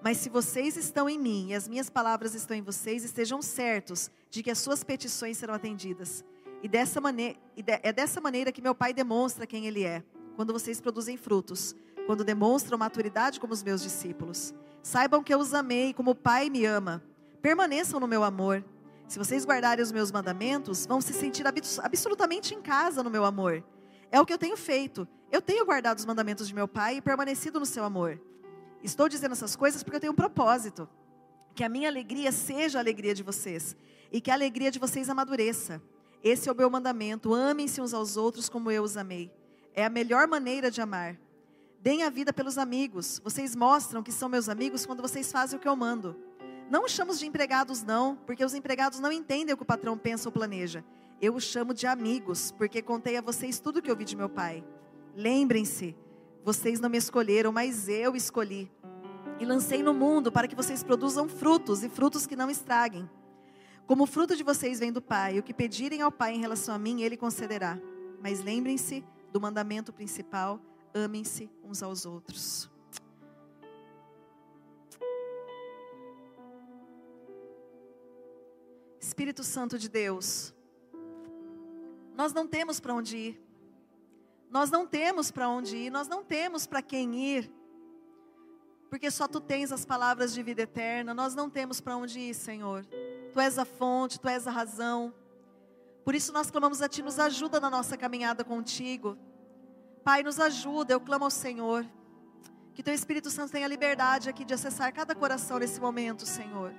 Mas se vocês estão em mim e as minhas palavras estão em vocês, estejam certos de que as suas petições serão atendidas. E dessa maneira, é dessa maneira que meu Pai demonstra quem Ele é, quando vocês produzem frutos, quando demonstram maturidade como os meus discípulos. Saibam que eu os amei como o Pai me ama. Permaneçam no meu amor. Se vocês guardarem os meus mandamentos, vão se sentir absolutamente em casa no meu amor. É o que eu tenho feito. Eu tenho guardado os mandamentos de meu Pai e permanecido no seu amor. Estou dizendo essas coisas porque eu tenho um propósito. Que a minha alegria seja a alegria de vocês. E que a alegria de vocês amadureça. Esse é o meu mandamento. Amem-se uns aos outros como eu os amei. É a melhor maneira de amar. Deem a vida pelos amigos. Vocês mostram que são meus amigos quando vocês fazem o que eu mando. Não os chamo de empregados, não, porque os empregados não entendem o que o patrão pensa ou planeja. Eu os chamo de amigos, porque contei a vocês tudo o que ouvi de meu pai. Lembrem-se, vocês não me escolheram, mas eu escolhi. E lancei no mundo para que vocês produzam frutos e frutos que não estraguem. Como o fruto de vocês vem do Pai, o que pedirem ao Pai em relação a mim, Ele concederá. Mas lembrem-se do mandamento principal: amem-se uns aos outros. Espírito Santo de Deus, nós não temos para onde ir. Nós não temos para onde ir, nós não temos para quem ir. Porque só tu tens as palavras de vida eterna, nós não temos para onde ir, Senhor. Tu és a fonte, tu és a razão. Por isso nós clamamos a ti, nos ajuda na nossa caminhada contigo. Pai, nos ajuda, eu clamo ao Senhor. Que teu Espírito Santo tenha liberdade aqui de acessar cada coração nesse momento, Senhor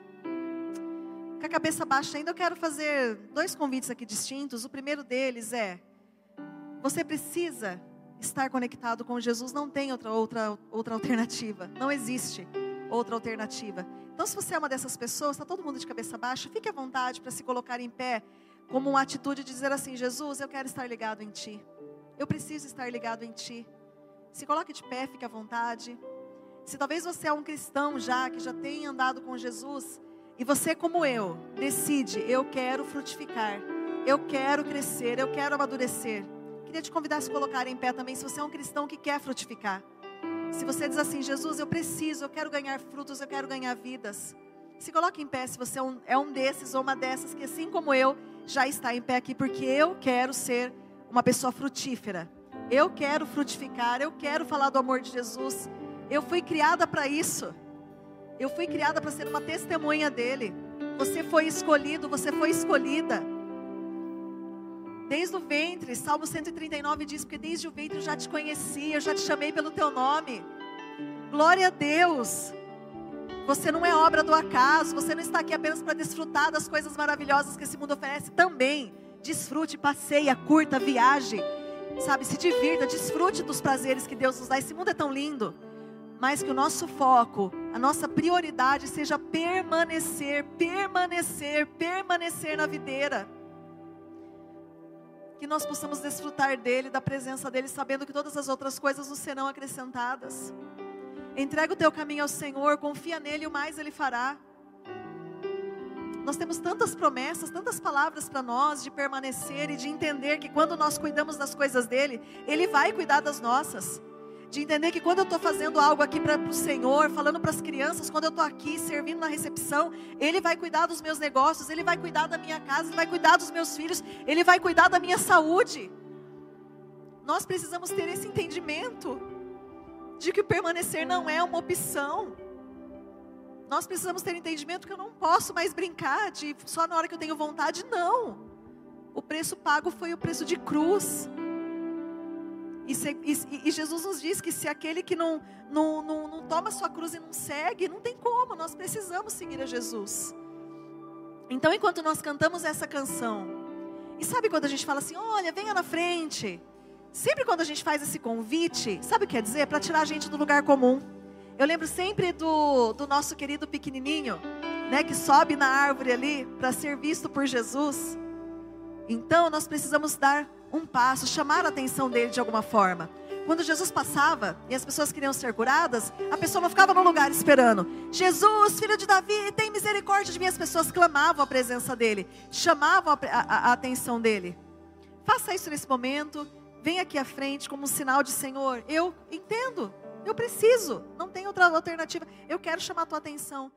com a cabeça baixa ainda, eu quero fazer dois convites aqui distintos. O primeiro deles é: Você precisa estar conectado com Jesus, não tem outra, outra, outra alternativa. Não existe outra alternativa. Então, se você é uma dessas pessoas, está todo mundo de cabeça baixa, fique à vontade para se colocar em pé, como uma atitude de dizer assim: Jesus, eu quero estar ligado em Ti. Eu preciso estar ligado em Ti. Se coloque de pé, fique à vontade. Se talvez você é um cristão já, que já tem andado com Jesus, e você, como eu, decide: eu quero frutificar, eu quero crescer, eu quero amadurecer. Queria te convidar a se colocar em pé também, se você é um cristão que quer frutificar. Se você diz assim, Jesus, eu preciso, eu quero ganhar frutos, eu quero ganhar vidas. Se coloque em pé se você é um, é um desses ou uma dessas que, assim como eu, já está em pé aqui, porque eu quero ser uma pessoa frutífera. Eu quero frutificar, eu quero falar do amor de Jesus. Eu fui criada para isso. Eu fui criada para ser uma testemunha dele. Você foi escolhido, você foi escolhida. Desde o ventre, Salmo 139 diz: Porque desde o ventre eu já te conheci, eu já te chamei pelo teu nome. Glória a Deus. Você não é obra do acaso, você não está aqui apenas para desfrutar das coisas maravilhosas que esse mundo oferece também. Desfrute, passeia, curta, viaje, sabe, se divirta, desfrute dos prazeres que Deus nos dá. Esse mundo é tão lindo, mas que o nosso foco, a nossa prioridade seja permanecer, permanecer, permanecer na videira que nós possamos desfrutar dele, da presença dele, sabendo que todas as outras coisas nos serão acrescentadas. Entrega o teu caminho ao Senhor, confia nele, o mais ele fará. Nós temos tantas promessas, tantas palavras para nós de permanecer e de entender que quando nós cuidamos das coisas dele, ele vai cuidar das nossas de entender que quando eu estou fazendo algo aqui para o Senhor, falando para as crianças, quando eu estou aqui servindo na recepção, Ele vai cuidar dos meus negócios, Ele vai cuidar da minha casa, Ele vai cuidar dos meus filhos, Ele vai cuidar da minha saúde. Nós precisamos ter esse entendimento de que permanecer não é uma opção. Nós precisamos ter entendimento que eu não posso mais brincar de só na hora que eu tenho vontade, não. O preço pago foi o preço de cruz. E, se, e, e, Jesus nos diz que se aquele que não, não, não, não toma sua cruz e não segue, não tem como, nós precisamos seguir a Jesus. Então, enquanto nós cantamos essa canção, e sabe quando a gente fala assim, olha, venha na frente. Sempre quando a gente faz esse convite, sabe o que quer dizer? Para tirar a gente do lugar comum. Eu lembro sempre do, do nosso querido pequenininho, né, que sobe na árvore ali para ser visto por Jesus. Então, nós precisamos dar um passo, chamar a atenção dele de alguma forma. Quando Jesus passava e as pessoas queriam ser curadas, a pessoa não ficava no lugar esperando. Jesus, filho de Davi, tem misericórdia de mim. As pessoas clamavam a presença dele, chamavam a, a, a atenção dele. Faça isso nesse momento. Venha aqui à frente como um sinal de Senhor. Eu entendo, eu preciso, não tem outra alternativa. Eu quero chamar a tua atenção.